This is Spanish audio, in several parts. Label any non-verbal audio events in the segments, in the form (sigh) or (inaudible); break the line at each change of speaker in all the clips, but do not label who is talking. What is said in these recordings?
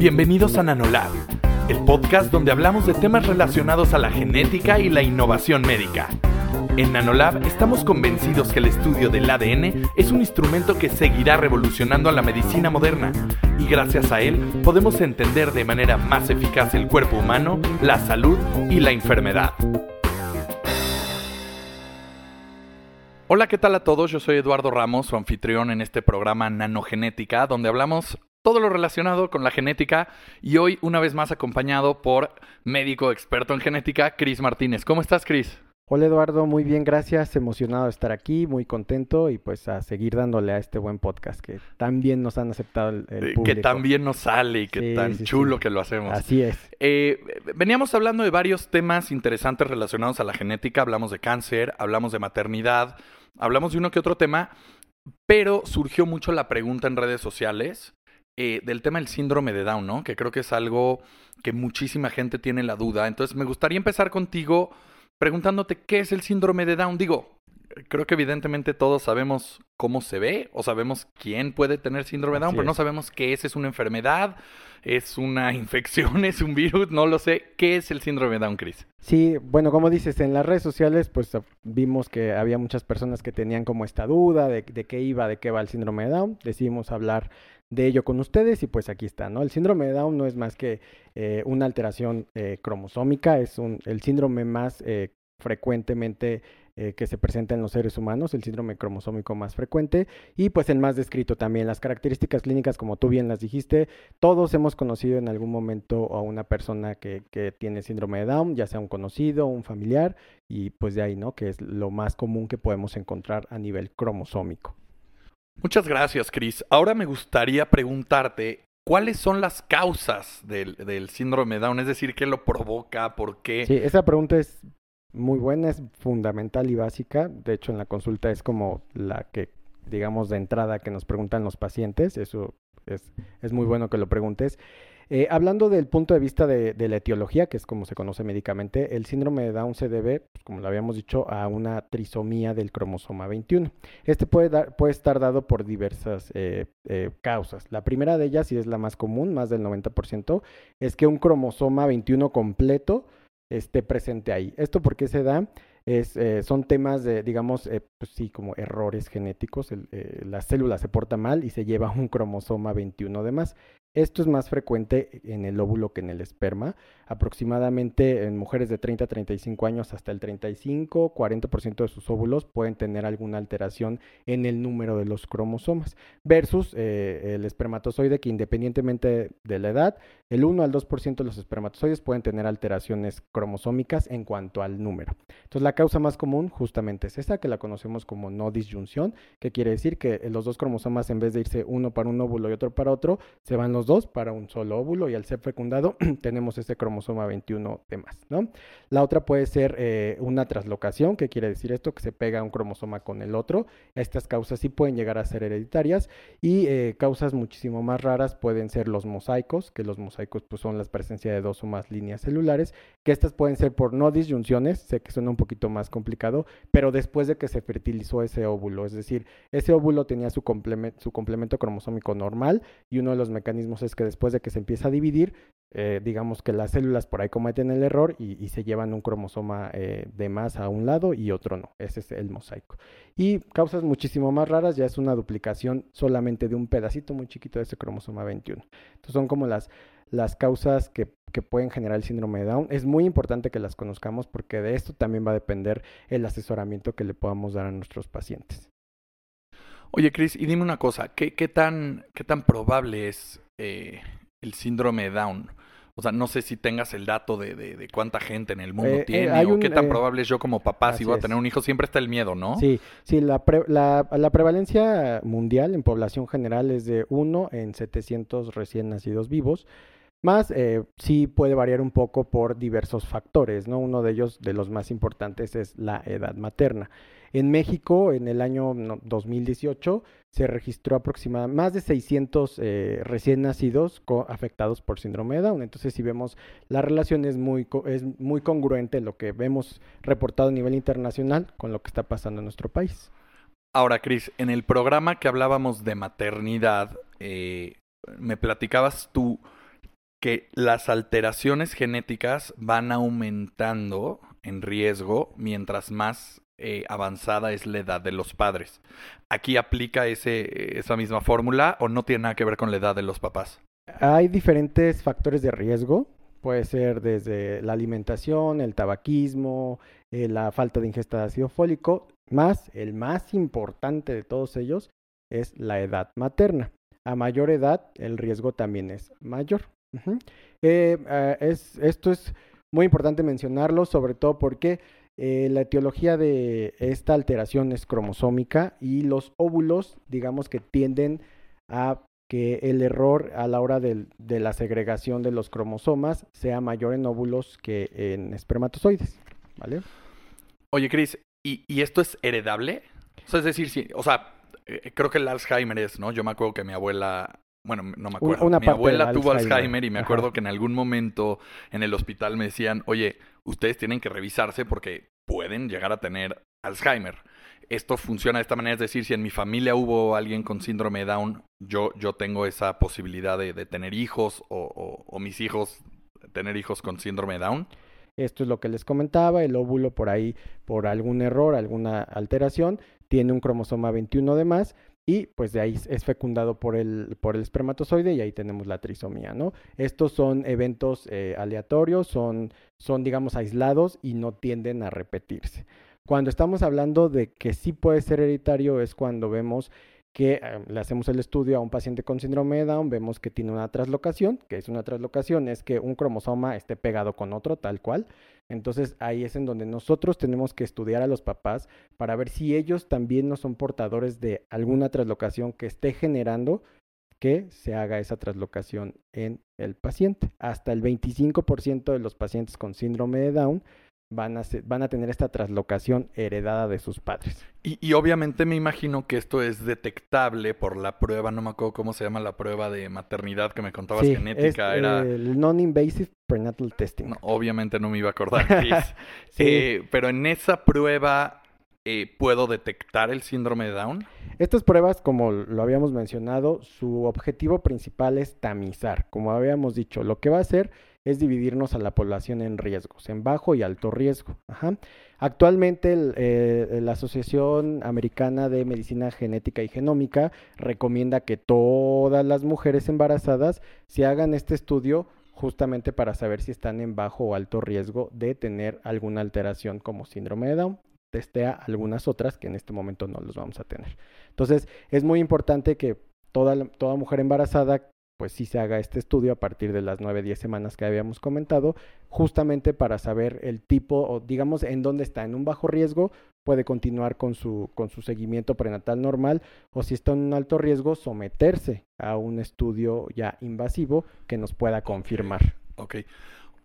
Bienvenidos a Nanolab, el podcast donde hablamos de temas relacionados a la genética y la innovación médica. En Nanolab estamos convencidos que el estudio del ADN es un instrumento que seguirá revolucionando a la medicina moderna y gracias a él podemos entender de manera más eficaz el cuerpo humano, la salud y la enfermedad. Hola, ¿qué tal a todos? Yo soy Eduardo Ramos, su anfitrión en este programa Nanogenética, donde hablamos todo lo relacionado con la genética y hoy una vez más acompañado por médico experto en genética, Cris Martínez. ¿Cómo estás, Cris?
Hola Eduardo, muy bien, gracias. Emocionado de estar aquí, muy contento y pues a seguir dándole a este buen podcast que tan bien nos han aceptado el, el público.
Que tan bien nos sale y que tan chulo que lo hacemos.
Así es.
Eh, veníamos hablando de varios temas interesantes relacionados a la genética. Hablamos de cáncer, hablamos de maternidad, hablamos de uno que otro tema, pero surgió mucho la pregunta en redes sociales eh, del tema del síndrome de Down, ¿no? Que creo que es algo que muchísima gente tiene la duda. Entonces, me gustaría empezar contigo preguntándote qué es el síndrome de Down. Digo, creo que evidentemente todos sabemos cómo se ve o sabemos quién puede tener síndrome de Down, pero no sabemos qué es. ¿Es una enfermedad? ¿Es una (laughs) infección? ¿Es un virus? No lo sé. ¿Qué es el síndrome de Down, Chris?
Sí, bueno, como dices, en las redes sociales pues vimos que había muchas personas que tenían como esta duda de, de qué iba, de qué va el síndrome de Down. Decidimos hablar de ello con ustedes y pues aquí está, ¿no? El síndrome de Down no es más que eh, una alteración eh, cromosómica, es un, el síndrome más eh, frecuentemente que se presenta en los seres humanos, el síndrome cromosómico más frecuente y pues el más descrito también. Las características clínicas, como tú bien las dijiste, todos hemos conocido en algún momento a una persona que, que tiene síndrome de Down, ya sea un conocido, un familiar y pues de ahí, ¿no? Que es lo más común que podemos encontrar a nivel cromosómico.
Muchas gracias, Chris. Ahora me gustaría preguntarte cuáles son las causas del, del, síndrome Down, es decir, qué lo provoca, por qué.
Sí, esa pregunta es muy buena, es fundamental y básica. De hecho, en la consulta es como la que, digamos, de entrada que nos preguntan los pacientes. Eso es, es muy bueno que lo preguntes. Eh, hablando del punto de vista de, la etiología, que es como se conoce médicamente, el síndrome de Down se debe, pues, como lo habíamos dicho, a una trisomía del cromosoma 21. Este puede, dar, puede estar dado por diversas eh, eh, causas. La primera de ellas, y es la más común, más del 90%, es que un cromosoma 21 completo esté presente ahí. ¿Esto por qué se da? Son temas de, digamos, pues sí, como errores genéticos. La célula se porta mal y se lleva un cromosoma 21 de más. Esto es más frecuente en el óvulo que en el esperma, aproximadamente en mujeres de 30 a 35 años hasta el 35, 40% de sus óvulos pueden tener alguna alteración en el número de los cromosomas, versus eh, el espermatozoide que independientemente de la edad, el 1 al 2% de los espermatozoides pueden tener alteraciones cromosómicas en cuanto al número. Entonces la causa más común justamente es esa, que la conocemos como no disyunción, que quiere decir que los dos cromosomas en vez de irse uno para un óvulo y otro para otro, se van los dos para un solo óvulo y al ser fecundado (clears throat) tenemos ese cromosoma 21 de más, ¿no? La otra puede ser eh, una traslocación, ¿qué quiere decir esto? Que se pega un cromosoma con el otro. Estas causas sí pueden llegar a ser hereditarias y eh, causas muchísimo más raras pueden ser los mosaicos, que los mosaicos pues son la presencia de dos o más líneas celulares, que estas pueden ser por no disyunciones, sé que suena un poquito más complicado, pero después de que se fertilizó ese óvulo, es decir, ese óvulo tenía su, su complemento cromosómico normal y uno de los mecanismos es que después de que se empieza a dividir, eh, digamos que las células por ahí cometen el error y, se llevan un cromosoma eh, de más a un lado y otro no. Ese es el mosaico. Y causas muchísimo más raras, ya es una duplicación solamente de un pedacito muy chiquito de ese cromosoma 21. Entonces son como las, las causas que, que, pueden generar el síndrome de Down. Es muy importante que las conozcamos porque de esto también va a depender el asesoramiento que le podamos dar a nuestros pacientes.
Oye, Chris, y dime una cosa, ¿qué, qué, tan, qué tan probable es eh, el síndrome Down? O sea, no sé si tengas el dato de, de, de cuánta gente en el mundo eh, tiene eh, o un, qué tan probable es yo como papá si voy a tener un hijo. Siempre está el miedo, ¿no?
Sí, sí, la, pre la, la, prevalencia mundial en población general es de 1 en 700 recién nacidos vivos. Más eh, sí puede variar un poco por diversos factores, ¿no? Uno de ellos, de los más importantes, es la edad materna. En México, en el año 2018, se registró aproximadamente más de 600 eh, recién nacidos afectados por síndrome de Down. Entonces, si vemos, la relación es muy, es muy congruente lo que vemos reportado a nivel internacional con lo que está pasando en nuestro país.
Ahora, Cris, en el programa que hablábamos de maternidad, eh, me platicabas tú que las alteraciones genéticas van aumentando en riesgo mientras más eh, avanzada es la edad de los padres. ¿Aquí aplica esa misma fórmula o no tiene nada que ver con la edad de los papás?
Hay diferentes factores de riesgo. Puede ser desde la alimentación, el tabaquismo, eh, la falta de ingesta de ácido fólico, más el más importante de todos ellos es la edad materna. A mayor edad, el riesgo también es mayor. Eh, es, esto es muy importante mencionarlo, sobre todo porque eh, la etiología de esta alteración es cromosómica y los óvulos, digamos que tienden a que el error a la hora de, la segregación de los cromosomas sea mayor en óvulos que en espermatozoides. ¿Vale?
Oye, Cris, ¿y, esto es heredable? Es decir, sí, o sea, eh, creo que el Alzheimer es, ¿no? Yo me acuerdo que mi abuela bueno, no me acuerdo. mi abuela tuvo Alzheimer y me acuerdo que en algún momento en el hospital me decían, oye, ustedes tienen que revisarse porque pueden llegar a tener Alzheimer. Esto funciona de esta manera, es decir, si en mi familia hubo alguien con síndrome de Down, yo, yo tengo esa posibilidad de, tener hijos o, o mis hijos tener hijos con síndrome de Down.
Esto es lo que les comentaba, el óvulo por ahí, por algún error, alguna alteración, tiene un cromosoma 21 de más, y pues de ahí es fecundado por el, por el espermatozoide y ahí tenemos la trisomía, ¿no? Estos son eventos eh, aleatorios, son, son digamos aislados y no tienden a repetirse. Cuando estamos hablando de que sí puede ser hereditario es cuando vemos que eh, le hacemos el estudio a un paciente con síndrome de Down, vemos que tiene una traslocación, que es una traslocación, es que un cromosoma esté pegado con otro, tal cual. Entonces ahí es en donde nosotros tenemos que estudiar a los papás para ver si ellos también no son portadores de alguna traslocación que esté generando que se haga esa traslocación en el paciente. Hasta el 25% de los pacientes con síndrome de Down van a, van a tener esta traslocación heredada de sus padres.
Y, obviamente me imagino que esto es detectable por la prueba, no me acuerdo cómo se llama la prueba de maternidad que me contabas genética. era
el non-invasive prenatal testing.
obviamente no me iba a acordar. (laughs) sí. Eh, pero en esa prueba eh, puedo detectar el síndrome de Down.
Estas pruebas, como lo habíamos mencionado, su objetivo principal es tamizar. Como habíamos dicho, lo que va a hacer es dividirnos a la población en riesgos, en bajo y alto riesgo. Actualmente eh, la Asociación Americana de Medicina Genética y Genómica recomienda que todas las mujeres embarazadas se hagan este estudio justamente para saber si están en bajo o alto riesgo de tener alguna alteración como síndrome de Down. Testea algunas otras que en este momento no los vamos a tener. Entonces, es muy importante que toda, toda mujer embarazada pues sí se haga este estudio a partir de las 9, 10 semanas que habíamos comentado, justamente para saber el tipo o digamos en dónde está, en un bajo riesgo, puede continuar con su, con su seguimiento prenatal normal o si está en un alto riesgo, someterse a un estudio ya invasivo que nos pueda confirmar.
Ok.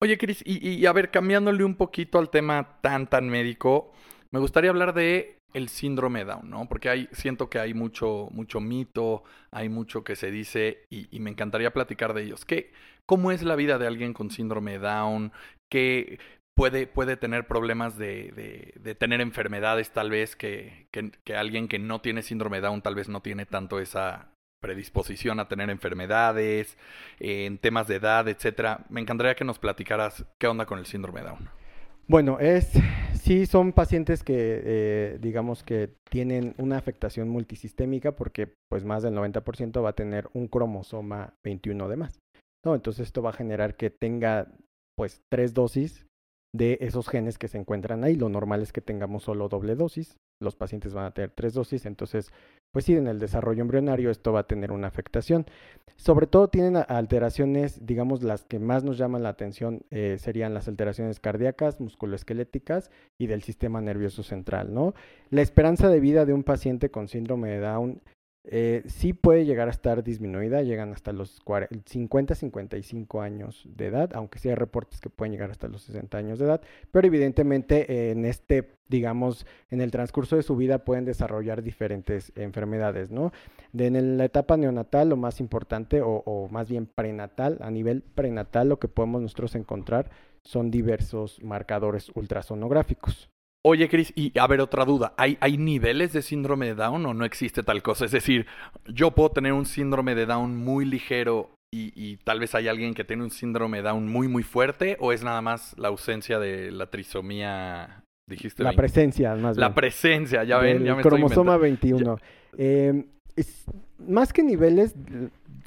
Oye, Cris, y, y a ver, cambiándole un poquito al tema tan, tan médico, me gustaría hablar de el síndrome Down, ¿no? Porque hay, siento que hay mucho, mucho mito, hay mucho que se dice y, me encantaría platicar de ellos. ¿Qué, ¿Cómo es la vida de alguien con síndrome Down? ¿Qué puede, puede tener problemas de, de, tener enfermedades tal vez que, que, alguien que no tiene síndrome Down tal vez no tiene tanto esa predisposición a tener enfermedades, en temas de edad, etcétera? Me encantaría que nos platicaras qué onda con el síndrome Down.
Bueno, es sí son pacientes que eh, digamos que tienen una afectación multisistémica porque pues más del 90% va a tener un cromosoma 21 de más. ¿no? Entonces esto va a generar que tenga pues tres dosis de esos genes que se encuentran ahí. Lo normal es que tengamos solo doble dosis. Los pacientes van a tener tres dosis, entonces pues sí, en el desarrollo embrionario esto va a tener una afectación. Sobre todo tienen alteraciones, digamos, las que más nos llaman la atención eh, serían las alteraciones cardíacas, musculoesqueléticas y del sistema nervioso central, ¿no? La esperanza de vida de un paciente con síndrome de Down eh, sí puede llegar a estar disminuida, llegan hasta los 50-55 años de edad, aunque sí hay reportes que pueden llegar hasta los 60 años de edad, pero evidentemente en este, digamos, en el transcurso de su vida pueden desarrollar diferentes enfermedades, ¿no? En la etapa neonatal, lo más importante, o, o más bien prenatal, a nivel prenatal, lo que podemos nosotros encontrar son diversos marcadores ultrasonográficos.
Oye, Cris, y a ver, otra duda. ¿Hay, ¿Hay niveles de síndrome de Down o no existe tal cosa? Es decir, yo puedo tener un síndrome de Down muy ligero y, tal vez hay alguien que tiene un síndrome Down muy, muy fuerte, o es nada más la ausencia de la trisomía, dijiste.
La presencia, más
bien. La presencia, ya ven, ya
me cromosoma 21. Eh, más que niveles,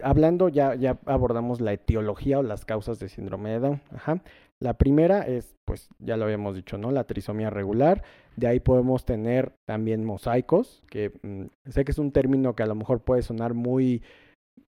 hablando ya, ya abordamos la etiología o las causas de síndrome de Down. Ajá. La primera es, pues ya lo habíamos dicho, ¿no? La trisomía regular. De ahí podemos tener también mosaicos, que mm, sé que es un término que a lo mejor puede sonar muy,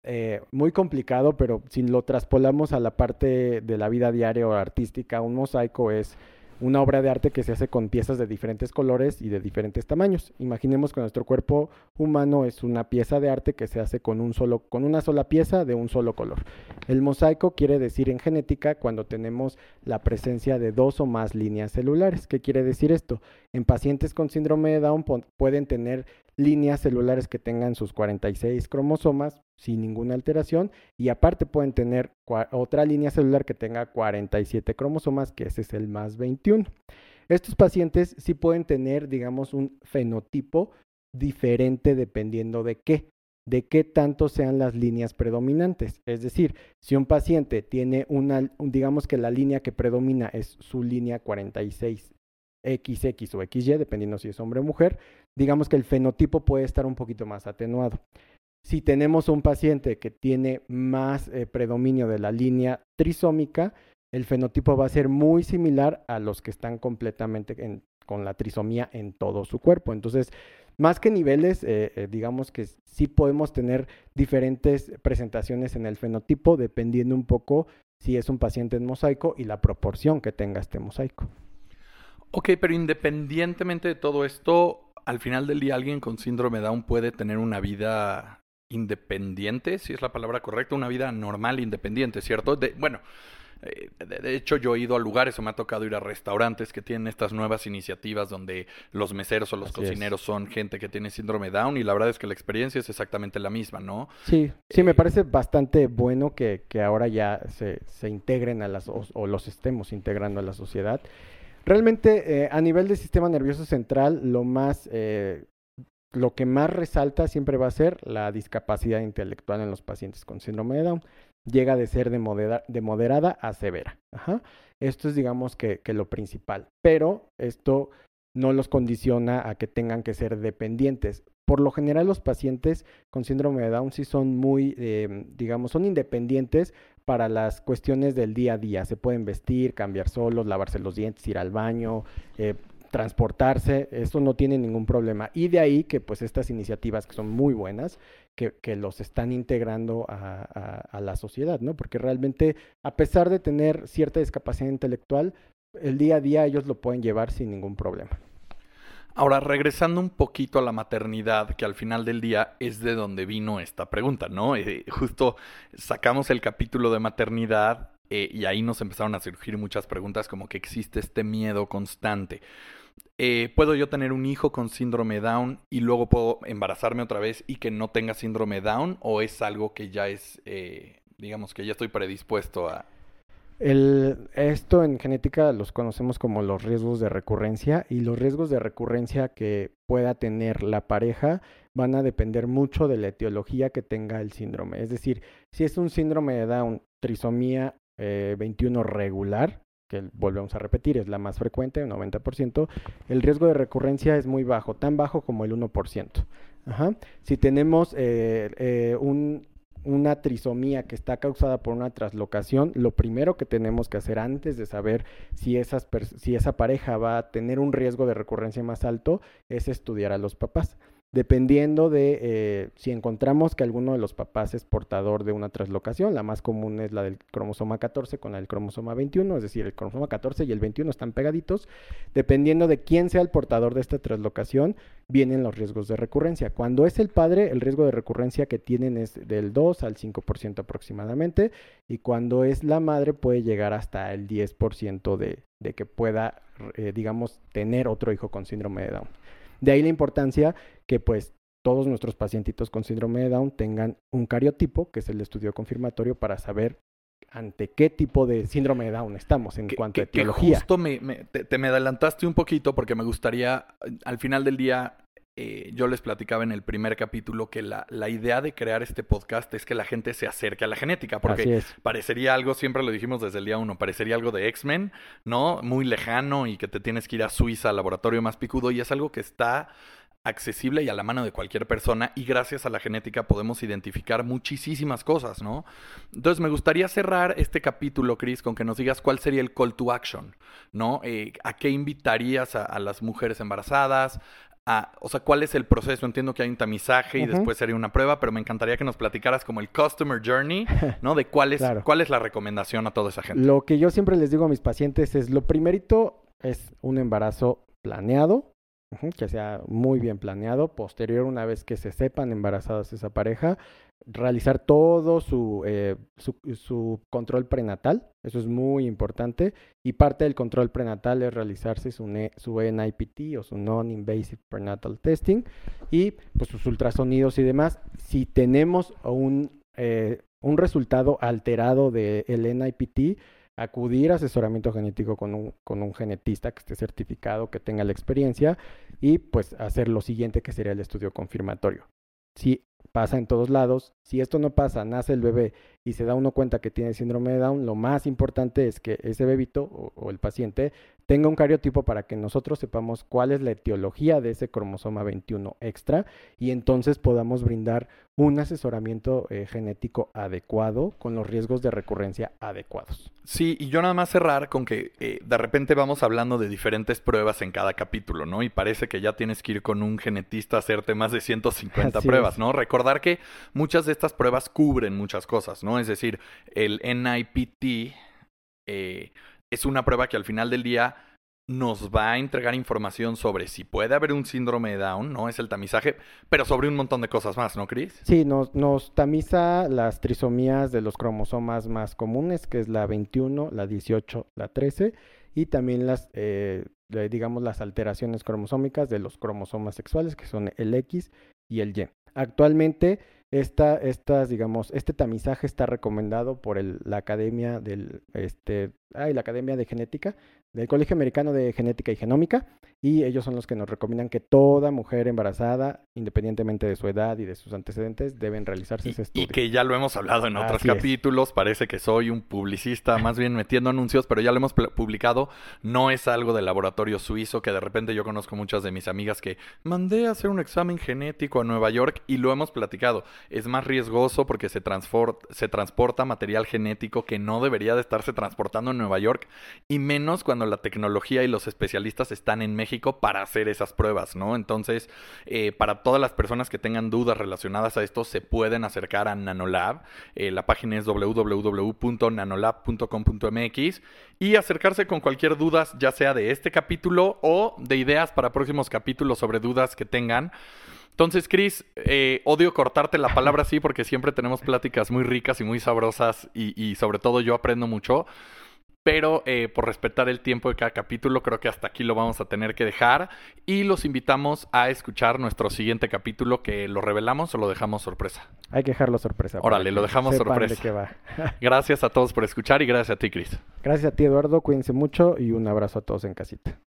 eh, muy complicado, pero si lo traspolamos a la parte de la vida diaria o artística, un mosaico es una obra de arte que se hace con piezas de diferentes colores y de diferentes tamaños. Imaginemos que nuestro cuerpo humano es una pieza de arte que se hace con un solo con una sola pieza de un solo color. El mosaico quiere decir en genética cuando tenemos la presencia de dos o más líneas celulares. ¿Qué quiere decir esto? En pacientes con síndrome de Down pueden tener líneas celulares que tengan sus 46 cromosomas sin ninguna alteración y aparte pueden tener otra línea celular que tenga 47 cromosomas, que ese es el más 21. Estos pacientes sí pueden tener, digamos, un fenotipo diferente dependiendo de qué, de qué tanto sean las líneas predominantes. Es decir, si un paciente tiene una, digamos que la línea que predomina es su línea 46 XX o XY, dependiendo si es hombre o mujer, digamos que el fenotipo puede estar un poquito más atenuado. Si tenemos un paciente que tiene más eh, predominio de la línea trisómica, el fenotipo va a ser muy similar a los que están completamente con la trisomía en todo su cuerpo. Entonces, más que niveles, eh, eh, digamos que sí podemos tener diferentes presentaciones en el fenotipo, dependiendo un poco si es un paciente en mosaico y la proporción que tenga este mosaico.
Ok, pero independientemente de todo esto, al final del día alguien con síndrome Down puede tener una vida independiente, si es la palabra correcta, una vida normal independiente, ¿cierto? De, bueno, eh, de, hecho yo he ido a lugares o me ha tocado ir a restaurantes que tienen estas nuevas iniciativas donde los meseros o los cocineros son gente que tiene síndrome Down y la verdad es que la experiencia es exactamente la misma, ¿no?
Sí, sí, me eh, parece bastante bueno que, que ahora ya se, se integren a las, o los estemos integrando a la sociedad. Realmente, eh, a nivel del sistema nervioso central, lo más, eh, lo que más resalta siempre va a ser la discapacidad intelectual en los pacientes con síndrome de Down. Llega de ser de, moderada a severa. Esto es, digamos, que, lo principal. Pero esto no los condiciona a que tengan que ser dependientes. Por lo general, los pacientes con síndrome de Down sí son muy, eh, digamos, son independientes, para las cuestiones del día a día. Se pueden vestir, cambiar solos, lavarse los dientes, ir al baño, eh, transportarse, eso no tiene ningún problema. Y de ahí que pues estas iniciativas que son muy buenas, que, los están integrando a, a, la sociedad, ¿no? Porque realmente, a pesar de tener cierta discapacidad intelectual, el día a día ellos lo pueden llevar sin ningún problema.
Ahora, regresando un poquito a la maternidad, que al final del día es de donde vino esta pregunta, ¿no? Eh, justo sacamos el capítulo de maternidad eh, y ahí nos empezaron a surgir muchas preguntas como que existe este miedo constante. Eh, ¿Puedo yo tener un hijo con síndrome Down y luego puedo embarazarme otra vez y que no tenga síndrome Down? ¿O es algo que ya es, digamos, que ya estoy predispuesto a,
esto en genética los conocemos como los riesgos de recurrencia y los riesgos de recurrencia que pueda tener la pareja van a depender mucho de la etiología que tenga el síndrome. Es decir, si es un síndrome de Down, trisomía 21 eh, regular, que volvemos a repetir, es la más frecuente, un 90%, el riesgo de recurrencia es muy bajo, tan bajo como el 1%. Ajá. Si tenemos eh, eh, un una trisomía que está causada por una traslocación, lo primero que tenemos que hacer antes de saber si, si esa pareja va a tener un riesgo de recurrencia más alto es estudiar a los papás dependiendo de eh, si encontramos que alguno de los papás es portador de una traslocación, la más común es la del cromosoma 14 con la del cromosoma 21, es decir, el cromosoma 14 y el 21 están pegaditos, dependiendo de quién sea el portador de esta traslocación, vienen los riesgos de recurrencia. Cuando es el padre, el riesgo de recurrencia que tienen es del 2 al 5% aproximadamente, y cuando es la madre puede llegar hasta el 10% de, de que pueda, eh, digamos, tener otro hijo con síndrome de Down. De ahí la importancia que pues todos nuestros pacientitos con síndrome de Down tengan un cariotipo, que es el estudio confirmatorio para saber ante qué tipo de síndrome de Down estamos en cuanto a etiología.
justo me, te, me adelantaste un poquito porque me gustaría al final del día eh, yo les platicaba en el primer capítulo que la, la, idea de crear este podcast es que la gente se acerque a la genética, porque parecería algo, siempre lo dijimos desde el día uno, parecería algo de X-Men, ¿no? Muy lejano y que te tienes que ir a Suiza al laboratorio más picudo y es algo que está accesible y a la mano de cualquier persona y gracias a la genética podemos identificar muchísimas cosas, ¿no? Entonces me gustaría cerrar este capítulo, Chris, con que nos digas cuál sería el call to action, ¿no? Eh, ¿A qué invitarías a, las mujeres embarazadas? A, o sea, ¿cuál es el proceso? Entiendo que hay un tamizaje y después sería una prueba, pero me encantaría que nos platicaras como el customer journey, (laughs) ¿no? De cuál es, cuál es la recomendación a toda esa gente.
Lo que yo siempre les digo a mis pacientes es, lo primerito es un embarazo planeado, que sea muy bien planeado. Posterior, una vez que se sepan embarazadas esa pareja, realizar todo su, eh, su, control prenatal. Eso es muy importante. Y parte del control prenatal es realizarse su, su NIPT o su Non-Invasive Prenatal Testing y pues sus ultrasonidos y demás. Si tenemos un, eh, un resultado alterado del el NIPT, acudir a asesoramiento genético con un, con un genetista que esté certificado, que tenga la experiencia y pues hacer lo siguiente que sería el estudio confirmatorio. Si pasa en todos lados, si esto no pasa, nace el bebé y se da uno cuenta que tiene síndrome de Down, lo más importante es que ese bebito o, el paciente tenga un cariotipo para que nosotros sepamos cuál es la etiología de ese cromosoma 21 extra y entonces podamos brindar un asesoramiento eh, genético adecuado con los riesgos de recurrencia adecuados.
Sí, y yo nada más cerrar con que eh, de repente vamos hablando de diferentes pruebas en cada capítulo, ¿no? Y parece que ya tienes que ir con un genetista a hacerte más de 150 pruebas, ¿no? Recordar que muchas de estas pruebas cubren muchas cosas, ¿no? Es decir, el NIPT eh, es una prueba que al final del día nos va a entregar información sobre si puede haber un síndrome de Down, ¿no? Es el tamizaje, pero sobre un montón de cosas más, ¿no, Chris?
Sí, nos, nos tamiza las trisomías de los cromosomas más comunes, que es la 21, la 18, la 13, y también las, eh, digamos, las alteraciones cromosómicas de los cromosomas sexuales, que son el X y el Y. Actualmente, esta, estas, digamos, este tamizaje está recomendado por el, la Academia del, este, ay, la Academia de Genética del Colegio Americano de Genética y Genómica y ellos son los que nos recomiendan que toda mujer embarazada, independientemente de su edad y de sus antecedentes, deben realizarse ese estudio.
Y que ya lo hemos hablado en otros capítulos, parece que soy un publicista más bien metiendo anuncios, pero ya lo hemos publicado, no es algo del laboratorio suizo que de repente yo conozco muchas de mis amigas que mandé a hacer un examen genético a Nueva York y lo hemos platicado. Es más riesgoso porque se, se transporta material genético que no debería de estarse transportando en Nueva York y menos cuando la tecnología y los especialistas están en México para hacer esas pruebas, ¿no? Entonces, eh, para todas las personas que tengan dudas relacionadas a esto, se pueden acercar a Nanolab. Eh, la página es www.nanolab.com.mx y acercarse con cualquier duda, ya sea de este capítulo o de ideas para próximos capítulos sobre dudas que tengan. Entonces, Chris, eh, odio cortarte la palabra así porque siempre tenemos pláticas muy ricas y muy sabrosas y, y sobre todo yo aprendo mucho. Pero eh, por respetar el tiempo de cada capítulo, creo que hasta aquí lo vamos a tener que dejar. Y los invitamos a escuchar nuestro siguiente capítulo que lo revelamos o lo dejamos sorpresa.
Hay que dejarlo sorpresa.
Órale, lo dejamos sorpresa. (laughs) gracias a todos por escuchar y gracias a ti, Cris.
Gracias a ti, Eduardo. Cuídense mucho y un abrazo a todos en casita.